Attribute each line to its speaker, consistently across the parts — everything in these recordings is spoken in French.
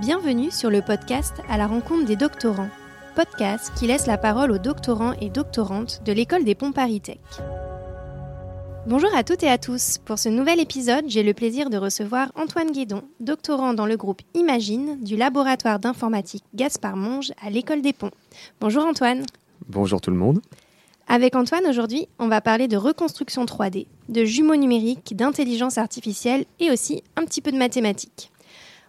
Speaker 1: Bienvenue sur le podcast À la rencontre des doctorants, podcast qui laisse la parole aux doctorants et doctorantes de l'école des ponts Paris Tech. Bonjour à toutes et à tous. Pour ce nouvel épisode, j'ai le plaisir de recevoir Antoine Guédon, doctorant dans le groupe Imagine du laboratoire d'informatique Gaspard Monge à l'école des ponts. Bonjour Antoine.
Speaker 2: Bonjour tout le monde.
Speaker 1: Avec Antoine, aujourd'hui, on va parler de reconstruction 3D, de jumeaux numériques, d'intelligence artificielle et aussi un petit peu de mathématiques.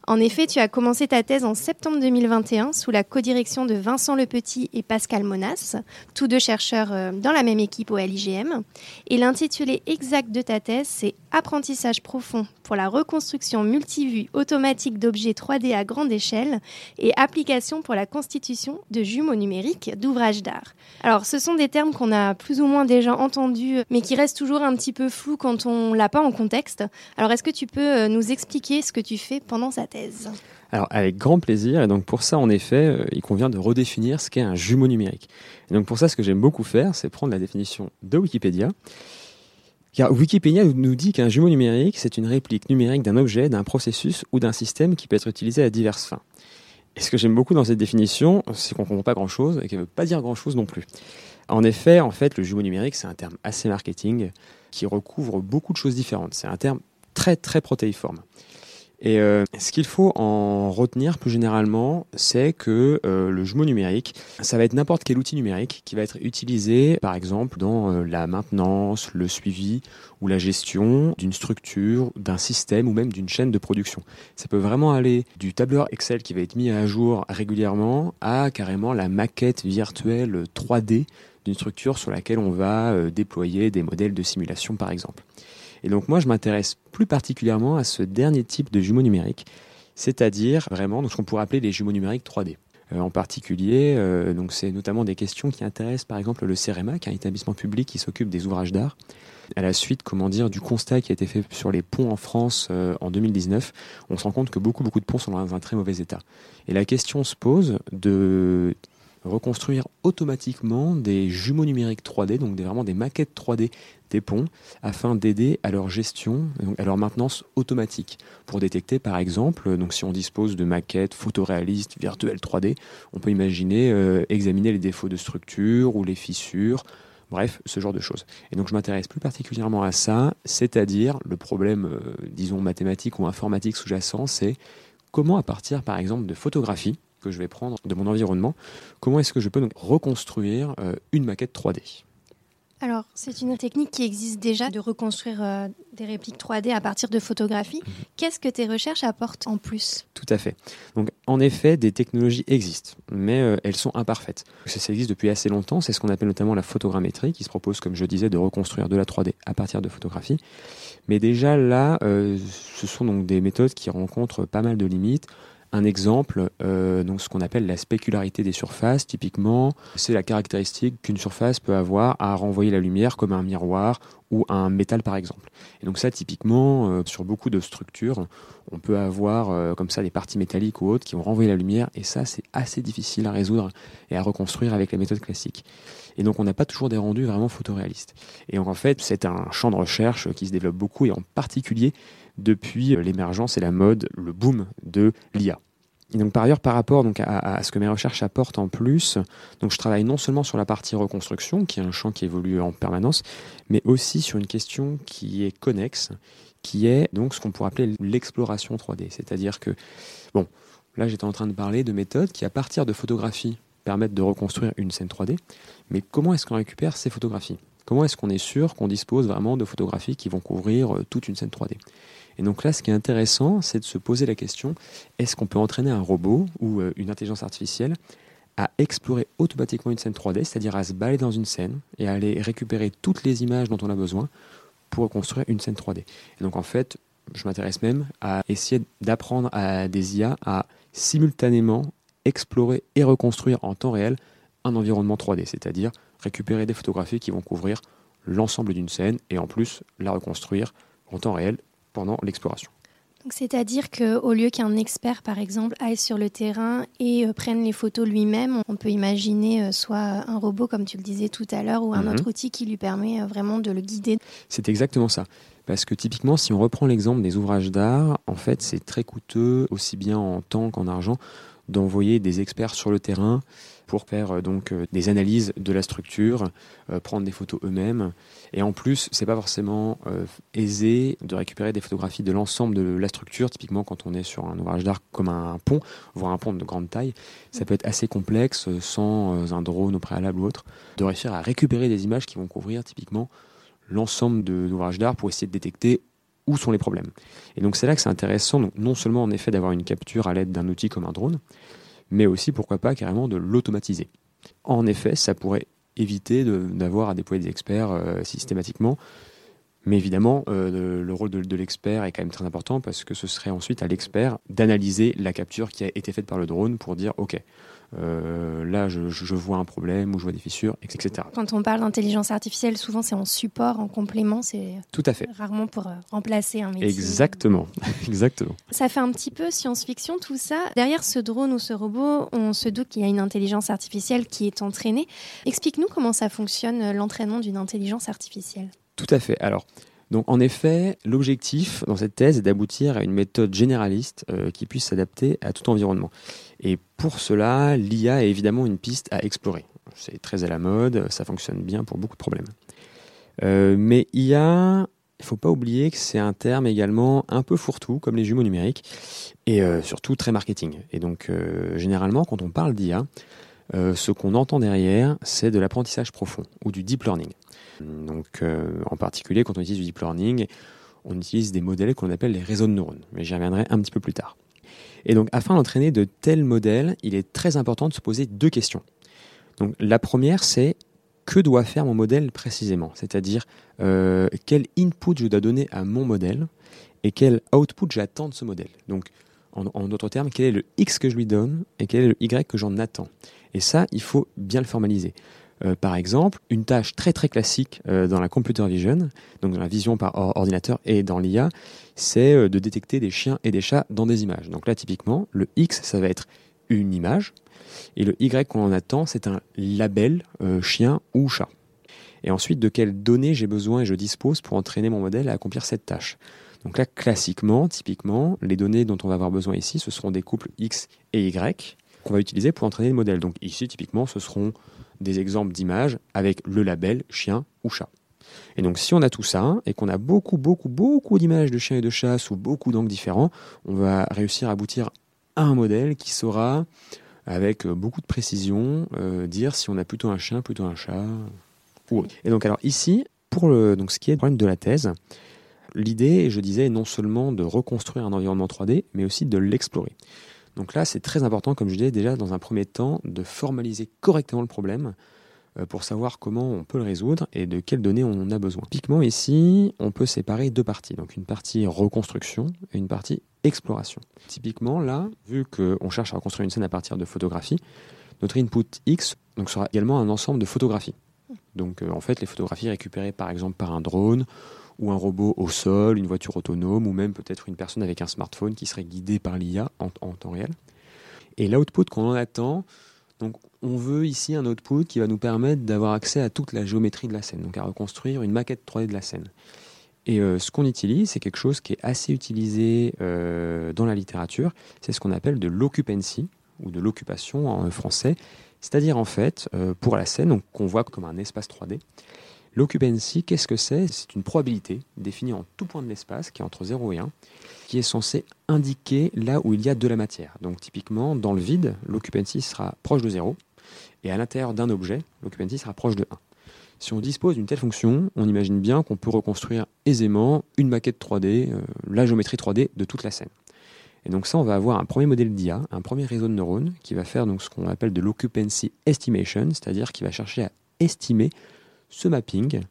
Speaker 1: En effet, tu as commencé ta thèse en septembre 2021 sous la codirection de Vincent Lepetit et Pascal Monas, tous deux chercheurs euh, dans la même équipe au LIGM. Et l'intitulé exact de ta thèse, c'est Apprentissage profond pour la reconstruction multivue automatique d'objets 3D à grande échelle et application pour la constitution de jumeaux numériques d'ouvrages d'art. Alors, ce sont des termes qu'on a plus ou moins déjà entendus, mais qui restent toujours un petit peu flous quand on l'a pas en contexte. Alors, est-ce que tu peux euh, nous expliquer ce que tu fais pendant sa thèse
Speaker 2: alors avec grand plaisir, et donc pour ça en effet, euh, il convient de redéfinir ce qu'est un jumeau numérique. Et donc pour ça, ce que j'aime beaucoup faire, c'est prendre la définition de Wikipédia. Car Wikipédia nous dit qu'un jumeau numérique, c'est une réplique numérique d'un objet, d'un processus ou d'un système qui peut être utilisé à diverses fins. Et ce que j'aime beaucoup dans cette définition, c'est qu'on ne comprend pas grand-chose et qu'elle ne veut pas dire grand-chose non plus. En effet, en fait, le jumeau numérique, c'est un terme assez marketing qui recouvre beaucoup de choses différentes. C'est un terme très très protéiforme. Et euh, ce qu'il faut en retenir plus généralement, c'est que euh, le jumeau numérique, ça va être n'importe quel outil numérique qui va être utilisé, par exemple, dans euh, la maintenance, le suivi ou la gestion d'une structure, d'un système ou même d'une chaîne de production. Ça peut vraiment aller du tableur Excel qui va être mis à jour régulièrement à carrément la maquette virtuelle 3D d'une structure sur laquelle on va déployer des modèles de simulation, par exemple. Et donc moi, je m'intéresse plus particulièrement à ce dernier type de jumeaux numériques, c'est-à-dire vraiment ce qu'on pourrait appeler les jumeaux numériques 3D. Euh, en particulier, euh, c'est notamment des questions qui intéressent par exemple le CEREMA, qui est un établissement public qui s'occupe des ouvrages d'art. À la suite, comment dire, du constat qui a été fait sur les ponts en France euh, en 2019, on se rend compte que beaucoup beaucoup de ponts sont dans un très mauvais état. Et la question se pose de reconstruire automatiquement des jumeaux numériques 3D, donc vraiment des maquettes 3D des ponts, afin d'aider à leur gestion, à leur maintenance automatique. Pour détecter par exemple, si on dispose de maquettes photoréalistes virtuelles 3D, on peut imaginer euh, examiner les défauts de structure ou les fissures, Bref, ce genre de choses. Et donc je m'intéresse plus particulièrement à ça, c'est-à-dire le problème, euh, disons, mathématique ou informatique sous-jacent, c'est comment à partir par exemple de photographie, que je vais prendre de mon environnement, comment est-ce que je peux donc reconstruire euh, une maquette 3D
Speaker 1: alors, c'est une technique qui existe déjà de reconstruire euh, des répliques 3D à partir de photographies. Mhm. Qu'est-ce que tes recherches apportent en plus?
Speaker 2: Tout à fait. Donc, en effet, des technologies existent, mais euh, elles sont imparfaites. Ça, ça, existe depuis assez longtemps. C'est ce qu'on appelle notamment la photogrammétrie, qui se propose, comme je disais, de reconstruire de la 3D à partir de photographies. Mais déjà là, ce sont donc des méthodes qui rencontrent pas mal de limites. Un exemple, euh, donc ce qu'on appelle la spécularité des surfaces, typiquement, c'est la caractéristique qu'une surface peut avoir à renvoyer la lumière comme un miroir ou un métal par exemple. Et donc ça, typiquement, euh, sur beaucoup de structures, on peut avoir euh, comme ça des parties métalliques ou autres qui vont renvoyer la lumière, et ça, c'est assez difficile à résoudre et à reconstruire avec la méthode classique. Et donc on n'a pas toujours des rendus vraiment photoréalistes. Et donc en fait, c'est un champ de recherche qui se développe beaucoup, et en particulier depuis l'émergence et la mode, le boom de l'IA. Et donc par ailleurs, par rapport donc, à, ce que mes recherches apportent en plus, donc je travaille non seulement sur la partie reconstruction, qui est un champ qui évolue en permanence, mais aussi sur une question qui est connexe, qui est donc ce qu'on pourrait appeler l'exploration 3D. C'est-à-dire que, bon, là j'étais en train de parler de méthodes qui, à partir de photographies, permettent de reconstruire une scène 3D, mais comment est-ce qu'on récupère ces photographies? Comment est-ce qu'on est sûr qu'on dispose vraiment de photographies qui vont couvrir euh, toute une scène 3D et donc là, ce qui est intéressant, c'est de se poser la question, est-ce qu'on peut entraîner un robot ou euh, une intelligence artificielle à explorer automatiquement une scène 3D, c'est-à-dire à se balader dans une scène et à aller récupérer toutes les images dont on a besoin pour reconstruire une scène 3D. Et donc en fait, je m'intéresse même à essayer d'apprendre à des IA à simultanément explorer et reconstruire en temps réel un environnement 3D, c'est-à-dire récupérer des photographies qui vont couvrir l'ensemble d'une scène et en plus la reconstruire en temps réel pendant l'exploration.
Speaker 1: C'est-à-dire qu'au lieu qu'un expert, par exemple, aille sur le terrain et euh, prenne les photos lui-même, on peut imaginer euh, soit un robot, comme tu le disais tout à l'heure, ou un
Speaker 2: Mhm.
Speaker 1: autre outil qui lui permet euh, vraiment de le guider.
Speaker 2: C'est exactement ça. Parce que typiquement, si on reprend l'exemple des ouvrages d'art, en fait, c'est très coûteux, aussi bien en temps qu'en argent, d'envoyer des experts sur le terrain pour faire euh, donc euh, des analyses de la structure, euh, prendre des photos eux-mêmes. Et en plus, c'est pas forcément aisé de récupérer des photographies de l'ensemble de la structure. Typiquement, quand on est sur un ouvrage d'art comme un pont, voire un pont de grande taille, ça peut être assez complexe sans un drone au préalable ou autre, de réussir à récupérer des images qui vont couvrir typiquement l'ensemble de l'ouvrage d'art pour essayer de détecter où sont les problèmes. Et donc c'est là que c'est intéressant, non seulement en effet d'avoir une capture à l'aide d'un outil comme un drone, mais aussi pourquoi pas carrément de l'automatiser. En effet, ça pourrait éviter d'avoir à déployer des experts euh, systématiquement, mais évidemment euh, le, le rôle de l'expert est quand même très important parce que ce serait ensuite à l'expert d'analyser la capture qui a été faite par le drone pour dire ok, euh, là je, vois un problème ou je vois des fissures, etc.
Speaker 1: Quand on parle d'intelligence artificielle, souvent c'est en support, en complément, c'est
Speaker 2: Tout à fait.
Speaker 1: rarement pour euh, remplacer un métier.
Speaker 2: Exactement, exactement.
Speaker 1: Ça fait un petit peu science-fiction tout ça. Derrière ce drone ou ce robot, on se doute qu'il y a une intelligence artificielle qui est entraînée. Explique-nous comment ça fonctionne euh, l'entraînement d'une intelligence artificielle.
Speaker 2: Tout à fait. Alors, donc en effet, l'objectif dans cette thèse est d'aboutir à une méthode généraliste euh, qui puisse s'adapter à tout environnement. Et pour cela, l'IA est évidemment une piste à explorer. C'est très à la mode, ça fonctionne bien pour beaucoup de problèmes. Euh, mais IA, il ne faut pas oublier que c'est un terme également un peu fourre-tout, comme les jumeaux numériques, et euh, surtout très marketing. Et donc, généralement, quand on parle d'IA, euh, ce qu'on entend derrière, c'est de l'apprentissage profond ou du deep learning. Donc, euh, en particulier, quand on utilise du deep learning, on utilise des modèles qu'on appelle les réseaux de neurones. Mais j'y reviendrai un petit peu plus tard. Et donc, afin d'entraîner de tels modèles, il est très important de se poser deux questions. Donc, la première, c'est que doit faire mon modèle précisément? C'est-à-dire, euh, quel input je dois donner à mon modèle et quel output j'attends de ce modèle? Donc, en, en d'autres termes, quel est le X que je lui donne et quel est le Y que j'en attends? Et ça, il faut bien le formaliser. Euh, par exemple, une tâche très très classique euh, dans la computer vision, donc dans la vision par or- ordinateur et dans l'IA, c'est euh, de détecter des chiens et des chats dans des images. Donc là, typiquement, le X, ça va être une image, et le Y qu'on en attend, c'est un label chien ou chat. Et ensuite, de quelles données j'ai besoin et je dispose pour entraîner mon modèle à accomplir cette tâche? Donc là, classiquement, typiquement, les données dont on va avoir besoin ici, ce seront des couples X et Y qu'on va utiliser pour entraîner le modèle. Donc ici, typiquement, ce seront des exemples d'images avec le label chien ou chat. Et donc si on a tout ça et qu'on a beaucoup, beaucoup, beaucoup d'images de chiens et de chats sous beaucoup d'angles différents, on va réussir à aboutir à un modèle qui saura, avec beaucoup de précision, euh, dire si on a plutôt un chien, plutôt un chat ou autre. Et donc alors ici, pour le, donc, ce qui est le problème de la thèse, l'idée, je disais, est non seulement de reconstruire un environnement 3D, mais aussi de l'explorer. Donc là, c'est très important, comme je disais déjà, dans un premier temps, de formaliser correctement le problème euh, pour savoir comment on peut le résoudre et de quelles données on a besoin. Typiquement ici, on peut séparer deux parties. Donc une partie reconstruction et une partie exploration. Typiquement là, vu qu'on cherche à reconstruire une scène à partir de photographies, notre input X sera également un ensemble de photographies. Donc euh, en fait, les photographies récupérées par exemple par un drone ou un robot au sol, une voiture autonome, ou même peut-être une personne avec un smartphone qui serait guidée par l'IA en, temps réel. Et l'output qu'on en attend, donc on veut ici un output qui va nous permettre d'avoir accès à toute la géométrie de la scène, donc à reconstruire une maquette 3D de la scène. Et euh, ce qu'on utilise, c'est quelque chose qui est assez utilisé euh, dans la littérature, c'est ce qu'on appelle de l'occupancy, ou de l'occupation en français, c'est-à-dire en fait, euh, pour la scène, qu'on voit comme un espace 3D, L'occupancy, qu'est-ce que c'est? C'est une probabilité définie en tout point de l'espace, qui est entre 0 et 1, qui est censée indiquer là où il y a de la matière. Donc typiquement, dans le vide, l'occupancy sera proche de 0, et à l'intérieur d'un objet, l'occupancy sera proche de 1. Si on dispose d'une telle fonction, on imagine bien qu'on peut reconstruire aisément une maquette 3D, euh, la géométrie 3D de toute la scène. Et donc ça, on va avoir un premier modèle d'IA, un premier réseau de neurones, qui va faire donc ce qu'on appelle de l'occupancy estimation, c'est-à-dire qui va chercher à estimer ce mapping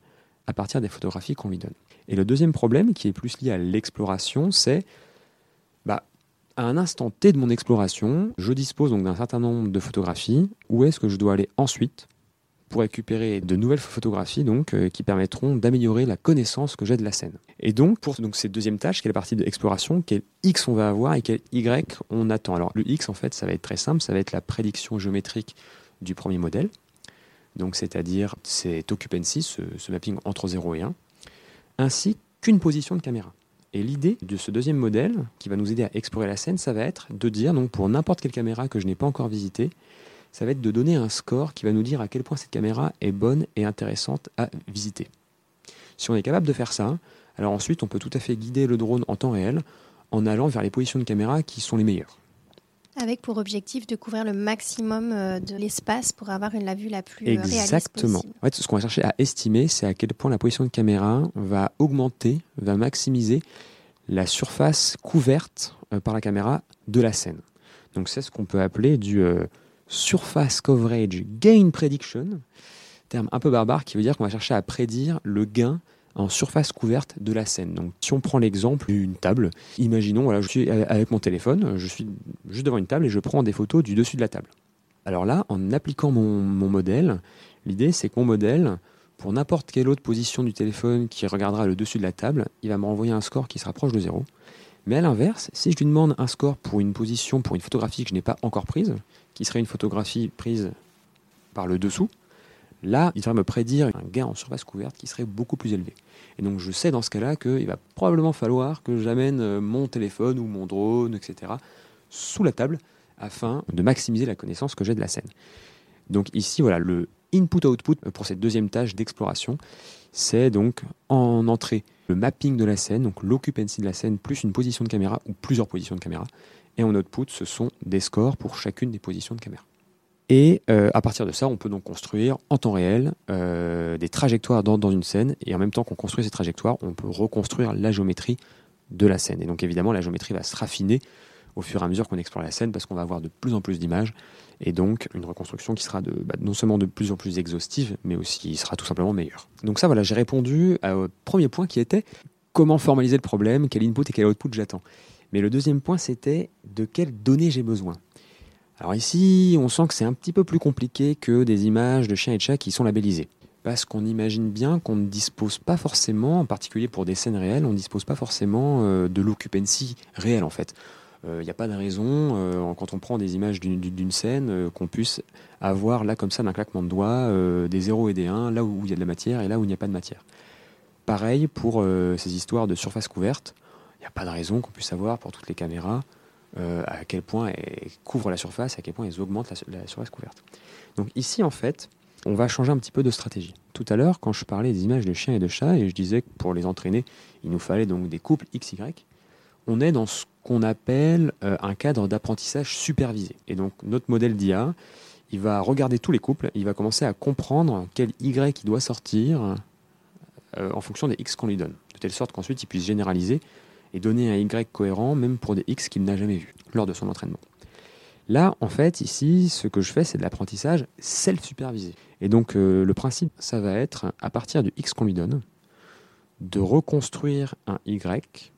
Speaker 2: à partir des photographies qu'on lui donne. Et le deuxième problème, qui est plus lié à l'exploration, c'est bah, à un instant T de mon exploration, je dispose donc d'un certain nombre de photographies. Où est-ce que je dois aller ensuite pour récupérer de nouvelles photographies donc, euh, qui permettront d'améliorer la connaissance que j'ai de la scène. Et donc, pour donc, cette deuxième tâche, qui est la partie d'exploration, quel X on va avoir et quel Y on attend? Alors, le X, en fait, ça va être très simple, ça va être la prédiction géométrique du premier modèle. Donc, c'est-à-dire cet occupancy, ce, ce mapping entre 0 et 1, ainsi qu'une position de caméra. Et l'idée de ce deuxième modèle, qui va nous aider à explorer la scène, ça va être de dire, donc pour n'importe quelle caméra que je n'ai pas encore visitée, ça va être de donner un score qui va nous dire à quel point cette caméra est bonne et intéressante à visiter. Si on est capable de faire ça, alors ensuite on peut tout à fait guider le drone en temps réel en allant vers les positions de caméra qui sont les meilleures.
Speaker 1: Avec pour objectif de couvrir le maximum euh, de l'espace pour avoir une, la vue la plus euh,
Speaker 2: Exactement.
Speaker 1: réaliste
Speaker 2: En fait, ce qu'on va chercher à estimer, c'est à quel point la position de caméra va augmenter, va maximiser la surface couverte euh, par la caméra de la scène. Donc c'est ce qu'on peut appeler du Surface Coverage Gain Prediction, terme un peu barbare qui veut dire qu'on va chercher à prédire le gain en surface couverte de la scène. Donc, si on prend l'exemple d'une table, imaginons, je suis avec mon téléphone, je suis juste devant une table et je prends des photos du dessus de la table. Alors là, en appliquant mon, mon modèle, l'idée c'est que mon modèle, pour n'importe quelle autre position du téléphone qui regardera le dessus de la table, il va me renvoyer un score qui se rapproche de zéro. Mais à l'inverse, si je lui demande un score pour une position, pour une photographie que je n'ai pas encore prise, qui serait une photographie prise par le dessous, là, il devrait me prédire un gain en surface couverte qui serait beaucoup plus élevé. Et donc je sais dans ce cas-là qu'il va probablement falloir que j'amène euh, mon téléphone ou mon drone, etc., sous la table afin de maximiser la connaissance que j'ai de la scène. Donc ici, voilà, le input-output pour cette deuxième tâche d'exploration, c'est donc en entrée le mapping de la scène, donc l'occupancy de la scène, plus une position de caméra ou plusieurs positions de caméra. Et en output, ce sont des scores pour chacune des positions de caméra. Et euh, à partir de ça, on peut donc construire en temps réel euh, des trajectoires dans, dans, une scène. Et en même temps qu'on construit ces trajectoires, on peut reconstruire la géométrie de la scène. Et donc évidemment, la géométrie va se raffiner au fur et à mesure qu'on explore la scène parce qu'on va avoir de plus en plus d'images. Et donc une reconstruction qui sera de, bah, non seulement de plus en plus exhaustive, mais aussi sera tout simplement meilleure. Donc ça, voilà, j'ai répondu au premier point qui était comment formaliser le problème, quel input et quel output j'attends. Mais le deuxième point, c'était de quelles données j'ai besoin. Alors ici, on sent que c'est un petit peu plus compliqué que des images de chiens et de chats qui sont labellisées. Parce qu'on imagine bien qu'on ne dispose pas forcément, en particulier pour des scènes réelles, on ne dispose pas forcément euh, de l'occupancy réelle en fait. Il euh, n'y a pas de raison, euh, quand on prend des images d'une scène, qu'on puisse avoir là comme ça d'un claquement de doigts des 0 et des 1, là où il y a de la matière et là où il n'y a pas de matière. Pareil pour ces histoires de surface couverte n'y a pas de raison qu'on puisse savoir pour toutes les caméras euh, à quel point elles couvrent la surface, à quel point elles augmentent la, surface couverte. Donc ici, en fait, on va changer un petit peu de stratégie. Tout à l'heure, quand je parlais des images de chiens et de chats, et je disais que pour les entraîner, il nous fallait donc des couples XY, on est dans ce qu'on appelle euh, un cadre d'apprentissage supervisé. Et donc notre modèle d'IA, il va regarder tous les couples, il va commencer à comprendre quel Y il doit sortir euh, en fonction des X qu'on lui donne. De telle sorte qu'ensuite il puisse généraliser et donner un Y cohérent même pour des X qu'il n'a jamais vus lors de son entraînement. Là, en fait, ici, ce que je fais, c'est de l'apprentissage self-supervisé. Et donc, euh, le principe, ça va être, à partir du X qu'on lui donne, de reconstruire un Y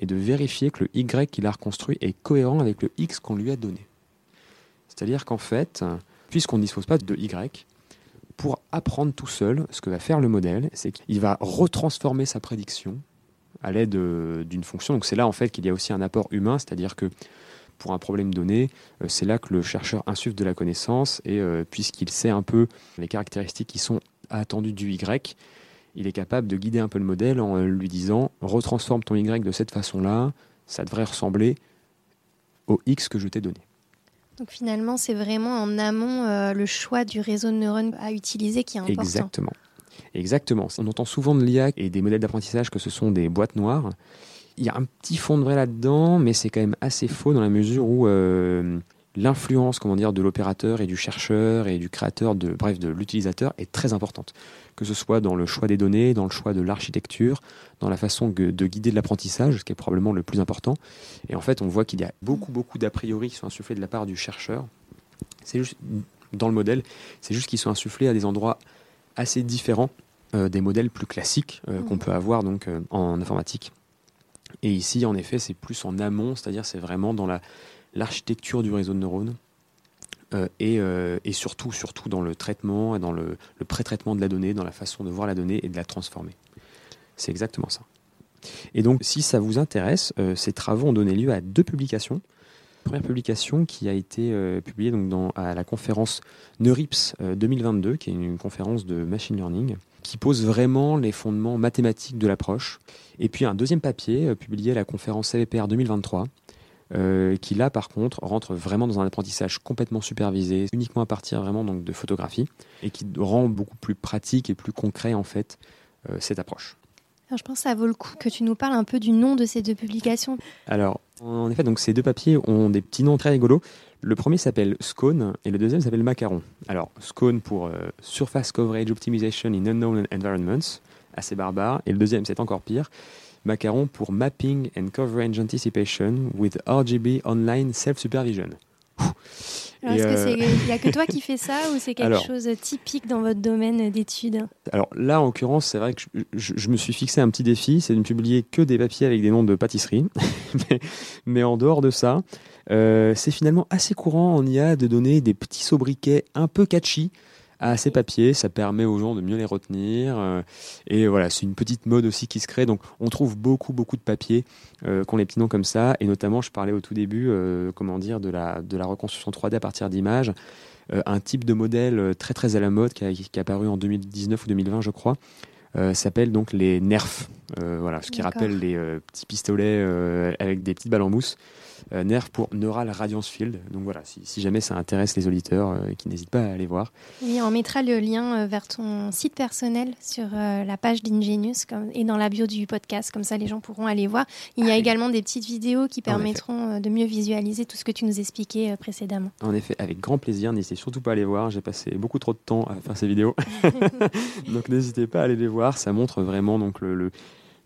Speaker 2: et de vérifier que le Y qu'il a reconstruit est cohérent avec le X qu'on lui a donné. C'est-à-dire qu'en fait, puisqu'on ne dispose pas de Y, pour apprendre tout seul, ce que va faire le modèle, c'est qu'il va retransformer sa prédiction à l'aide euh, d'une fonction. Donc c'est là en fait qu'il y a aussi un apport humain, c'est-à-dire que pour un problème donné, euh, c'est là que le chercheur insuffle de la connaissance et euh, puisqu'il sait un peu les caractéristiques qui sont attendues du Y, il est capable de guider un peu le modèle en lui disant retransforme ton Y de cette façon-là, ça devrait ressembler au X que je t'ai donné.
Speaker 1: Donc finalement, c'est vraiment en amont le choix du réseau de neurones à utiliser qui est important.
Speaker 2: Exactement. Exactement. On entend souvent de l'IA et des modèles d'apprentissage que ce sont des boîtes noires. Il y a un petit fond de vrai là-dedans, mais c'est quand même assez faux dans la mesure où euh, l'influence, comment dire, de l'opérateur et du chercheur et du créateur, bref, de l'utilisateur est très importante. Que ce soit dans le choix des données, dans le choix de l'architecture, dans la façon de guider de l'apprentissage, ce qui est probablement le plus important. Et en fait, on voit qu'il y a beaucoup, beaucoup d'a priori qui sont insufflés de la part du chercheur. C'est juste dans le modèle, c'est juste qu'ils sont insufflés à des endroits assez différent euh, des modèles plus classiques euh, qu'on mmh. peut avoir donc euh, en informatique. Et ici, en effet, c'est plus en amont, c'est-à-dire c'est vraiment dans la, l'architecture du réseau de neurones et, et, surtout, surtout dans le traitement et dans le, le pré-traitement de la donnée, dans la façon de voir la donnée et de la transformer. C'est exactement ça. Et donc, si ça vous intéresse, ces travaux ont donné lieu à deux publications première publication qui a été euh, publiée donc dans, à la conférence Neurips 2022, euh, qui est une, conférence de machine learning, qui pose vraiment les fondements mathématiques de l'approche. Et puis un deuxième papier euh, publié à la conférence CVPR 2023, qui là par contre rentre vraiment dans un apprentissage complètement supervisé, uniquement à partir vraiment donc de photographie, et qui rend beaucoup plus pratique et plus concret en fait cette approche.
Speaker 1: Alors, je pense que ça vaut le coup que tu nous parles un peu du nom de ces deux publications.
Speaker 2: Alors, en effet, donc ces deux papiers ont des petits noms très rigolos. Le premier s'appelle Scone et le deuxième s'appelle Macaron. Alors, Scone pour euh, Surface Coverage Optimization in Unknown Environments, assez barbare. Et le deuxième, c'est encore pire. Macaron pour Mapping and Coverage Anticipation with RGB Online Self-Supervision.
Speaker 1: Est-ce qu'il n'y euh, a que toi qui fais ça ou c'est quelque chose de typique dans votre domaine d'études
Speaker 2: Alors là, en l'occurrence, c'est vrai que je, me suis fixé un petit défi, c'est de ne publier que des papiers avec des noms de pâtisseries. mais, en dehors de ça, euh, c'est finalement assez courant en IA de donner des petits sobriquets un peu catchy à ces papiers. Ça permet aux gens de mieux les retenir. Euh, et voilà, c'est une petite mode aussi qui se crée. Donc, on trouve beaucoup, beaucoup de papiers euh, qui ont les petits noms comme ça. Et notamment, je parlais au tout début, euh, comment dire, de la, de la reconstruction 3D à partir d'images. un type de modèle très, très à la mode qui, a, qui est apparu en 2019 ou 2020, je crois. s'appelle donc les NERF, voilà, ce qui rappelle les petits pistolets avec des petites balles en mousse. Euh, NERF pour Neural Radiance Field. Donc voilà, si, jamais ça intéresse les auditeurs, euh, qui n'hésitent pas à aller voir.
Speaker 1: Oui, on mettra le lien euh, vers ton site personnel sur la page d'Ingenius et dans la bio du podcast, comme ça les gens pourront aller voir. Il y a également des petites vidéos qui permettront de mieux visualiser tout ce que tu nous expliquais précédemment.
Speaker 2: En effet, avec grand plaisir, n'hésitez surtout pas à aller voir. J'ai passé beaucoup trop de temps à faire ces vidéos. donc n'hésitez pas à aller les voir. Ça montre vraiment donc le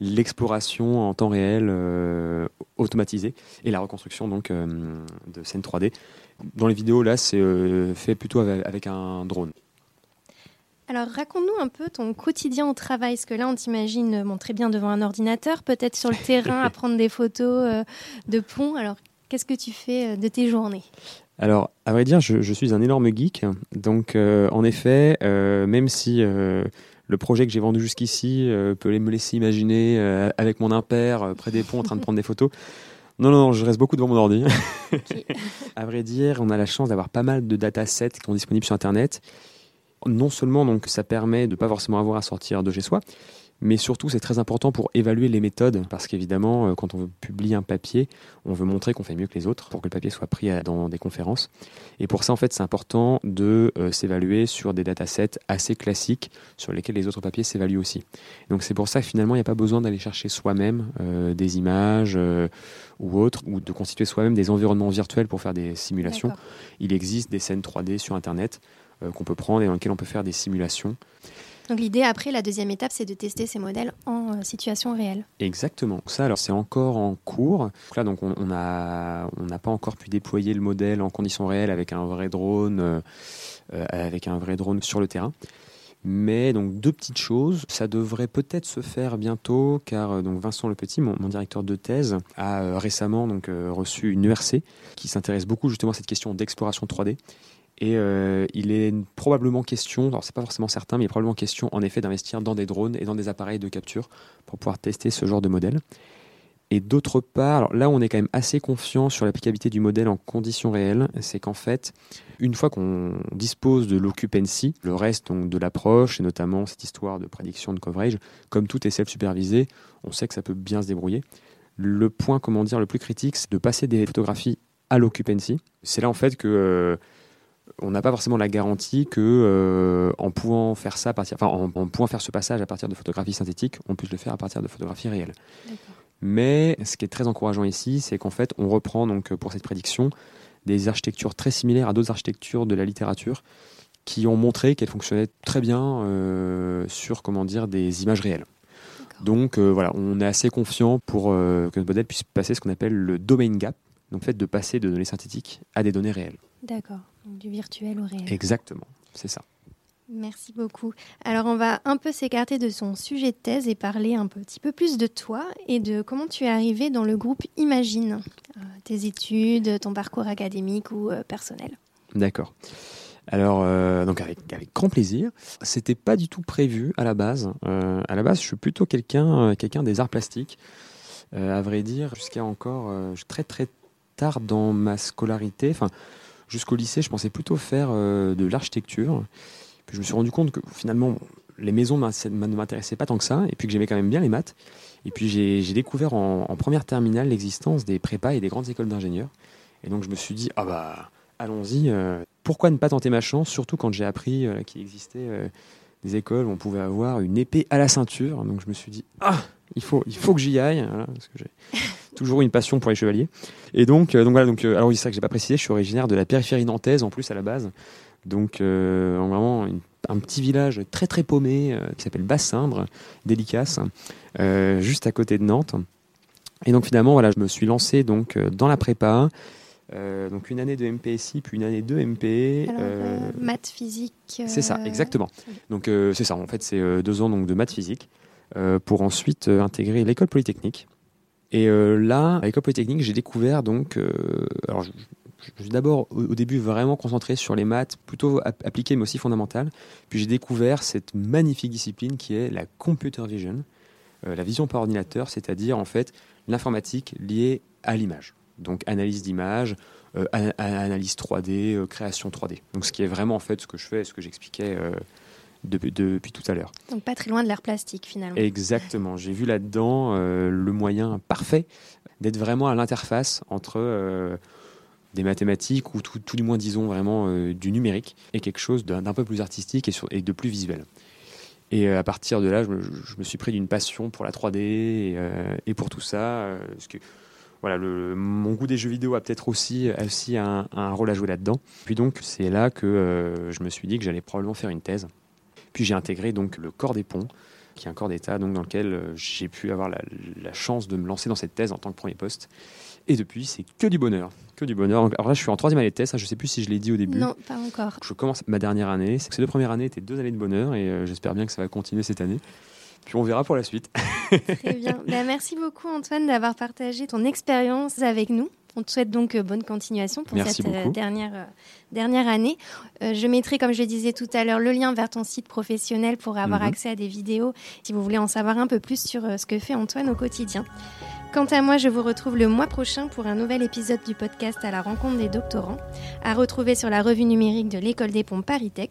Speaker 2: l'exploration en temps réel euh, automatisée et la reconstruction donc euh, de scènes 3D. Dans les vidéos, là, c'est euh, fait plutôt avec, un drone.
Speaker 1: Alors raconte-nous un peu ton quotidien au travail, parce que là on t'imagine très bien devant un ordinateur, peut-être sur le terrain à prendre des photos de ponts. Alors qu'est-ce que tu fais de tes journées?
Speaker 2: Alors, à vrai dire, je, je, suis un énorme geek. Donc, en effet, même si le projet que j'ai vendu jusqu'ici euh, peut me laisser imaginer euh, avec mon impère euh, près des ponts en train de prendre des photos. Non, non, non, je reste beaucoup devant mon ordi. à vrai dire, on a la chance d'avoir pas mal de datasets qui sont disponibles sur Internet. Non seulement donc ça permet de pas forcément avoir à sortir de chez soi, mais surtout c'est très important pour évaluer les méthodes, parce qu'évidemment, euh, quand on publie un papier, on veut montrer qu'on fait mieux que les autres pour que le papier soit pris dans des conférences. Et pour ça, en fait, c'est important de euh, s'évaluer sur des datasets assez classiques sur lesquels les autres papiers s'évaluent aussi. Donc c'est pour ça que finalement, il n'y a pas besoin d'aller chercher soi-même euh, des images ou autres, ou de constituer soi-même des environnements virtuels pour faire des simulations. Il existe des scènes 3D sur Internet qu'on peut prendre et dans lesquelles on peut faire des simulations.
Speaker 1: Donc l'idée après, la deuxième étape, c'est de tester ces modèles en euh, situation réelle.
Speaker 2: Exactement. Ça, alors c'est encore en cours. là, donc on n'a pas encore pu déployer le modèle en conditions réelles avec un vrai drone, euh, euh, avec un vrai drone sur le terrain. Mais donc deux petites choses, ça devrait peut-être se faire bientôt car donc Vincent Le Petit, mon, directeur de thèse, a récemment donc reçu une ERC qui s'intéresse beaucoup justement à cette question d'exploration 3D et euh, il est probablement question, alors c'est pas forcément certain, mais il est probablement question en effet d'investir dans des drones et dans des appareils de capture pour pouvoir tester ce genre de modèle. Et d'autre part, alors là on est quand même assez confiant sur l'applicabilité du modèle en conditions réelles, c'est qu'en fait, une fois qu'on dispose de l'occupancy, le reste donc, de l'approche, et notamment cette histoire de prédiction de coverage, comme tout est self-supervisé, on sait que ça peut bien se débrouiller. Le point, comment dire, le plus critique, c'est de passer des photographies à l'occupancy. C'est là en fait que euh, on n'a pas forcément la garantie que euh, en pouvant faire ça à partir, enfin, en, pouvant faire ce passage à partir de photographies synthétiques, on puisse le faire à partir de photographies réelles. Mais ce qui est très encourageant ici, c'est qu'en fait, on reprend donc pour cette prédiction des architectures très similaires à d'autres architectures de la littérature qui ont montré qu'elles fonctionnaient très bien euh, sur comment dire des images réelles. Donc euh, voilà, on est assez confiant pour que notre modèle puisse passer ce qu'on appelle le domain gap, donc le fait de passer de données synthétiques à des données réelles.
Speaker 1: D'accord du virtuel au réel.
Speaker 2: Exactement, c'est ça.
Speaker 1: Merci beaucoup. Alors on va un peu s'écarter de son sujet de thèse et parler un petit peu plus de toi et de comment tu es arrivé dans le groupe Imagine, euh, tes études, ton parcours académique ou euh, personnel.
Speaker 2: D'accord. Alors, euh, donc avec, avec grand plaisir. C'était pas du tout prévu à la base. À la base, je suis plutôt quelqu'un quelqu'un des arts plastiques. À vrai dire, jusqu'à encore très très tard dans ma scolarité, enfin jusqu'au lycée, je pensais plutôt faire euh, de l'architecture. Puis je me suis rendu compte que finalement, les maisons ne m'intéressaient pas tant que ça, et puis que j'aimais quand même bien les maths. Et puis j'ai découvert en, première terminale l'existence des prépas et des grandes écoles d'ingénieurs. Et donc je me suis dit, ah bah allons-y, euh, pourquoi ne pas tenter ma chance, surtout quand j'ai appris euh, qu'il existait des écoles où on pouvait avoir une épée à la ceinture. Donc je me suis dit, ah, il faut, il faut que j'y aille, voilà, parce que toujours une passion pour les chevaliers. Et donc, euh, donc voilà, donc, euh, alors c'est ça que j'ai pas précisé, je suis originaire de la périphérie nantaise en plus à la base. Donc euh, en vraiment une- un petit village très très paumé euh, qui s'appelle Bassindre, délicace, euh, juste à côté de Nantes. Et donc finalement, voilà, je me suis lancé donc euh, dans la prépa. Donc une année de MPSI, puis une année de MP.
Speaker 1: Alors, maths, physique.
Speaker 2: c'est ça, exactement. Donc c'est ça, en fait, c'est deux ans donc, de maths physique pour ensuite intégrer l'école polytechnique. Et euh, là, à l'école polytechnique, j'ai découvert donc. euh, alors, je, suis d'abord au, début vraiment concentré sur les maths, plutôt ap- appliquées mais aussi fondamentales. Puis j'ai découvert cette magnifique discipline qui est la computer vision, euh, la vision par ordinateur, c'est-à-dire en fait l'informatique liée à l'image. Donc analyse d'image, ana- analyse 3D, euh, création 3D. Donc ce qui est vraiment en fait ce que je fais, ce que j'expliquais depuis, depuis tout à l'heure.
Speaker 1: Donc pas très loin de l'art plastique finalement.
Speaker 2: Exactement. J'ai vu là-dedans euh, le moyen parfait d'être vraiment à l'interface entre euh, des mathématiques ou tout, tout du moins, disons, vraiment euh, du numérique et quelque chose d'un peu plus artistique et, sur- et de plus visuel. Et à partir de là, je me, je me suis pris d'une passion pour la 3D et, et pour tout ça. parce que voilà, le, mon goût des jeux vidéo a peut-être aussi, un, un rôle à jouer là-dedans. Puis donc, c'est là que euh, je me suis dit que j'allais probablement faire une thèse. Puis j'ai intégré donc le corps des ponts, qui est un corps d'État donc dans lequel euh, j'ai pu avoir la, la chance de me lancer dans cette thèse en tant que premier poste. Et depuis, c'est que du bonheur, que du bonheur. Alors là, je suis en troisième année de thèse. Je sais plus si je l'ai dit au début.
Speaker 1: Non, pas encore.
Speaker 2: Je commence ma dernière année. Ces deux premières années étaient deux années de bonheur et euh, j'espère bien que ça va continuer cette année. Puis on verra pour la suite.
Speaker 1: Très bien. Ben, merci beaucoup Antoine d'avoir partagé ton expérience avec nous. On te souhaite donc euh, bonne continuation pour
Speaker 2: Merci
Speaker 1: cette euh, dernière, euh, dernière année. Euh, je mettrai, comme je le disais tout à l'heure, le lien vers ton site professionnel pour avoir
Speaker 2: Mhm.
Speaker 1: accès à des vidéos si vous voulez en savoir un peu plus sur ce que fait Antoine au quotidien. Quant à moi, je vous retrouve le mois prochain pour un nouvel épisode du podcast à la rencontre des doctorants, à retrouver sur la revue numérique de l'École des Ponts Paris Tech.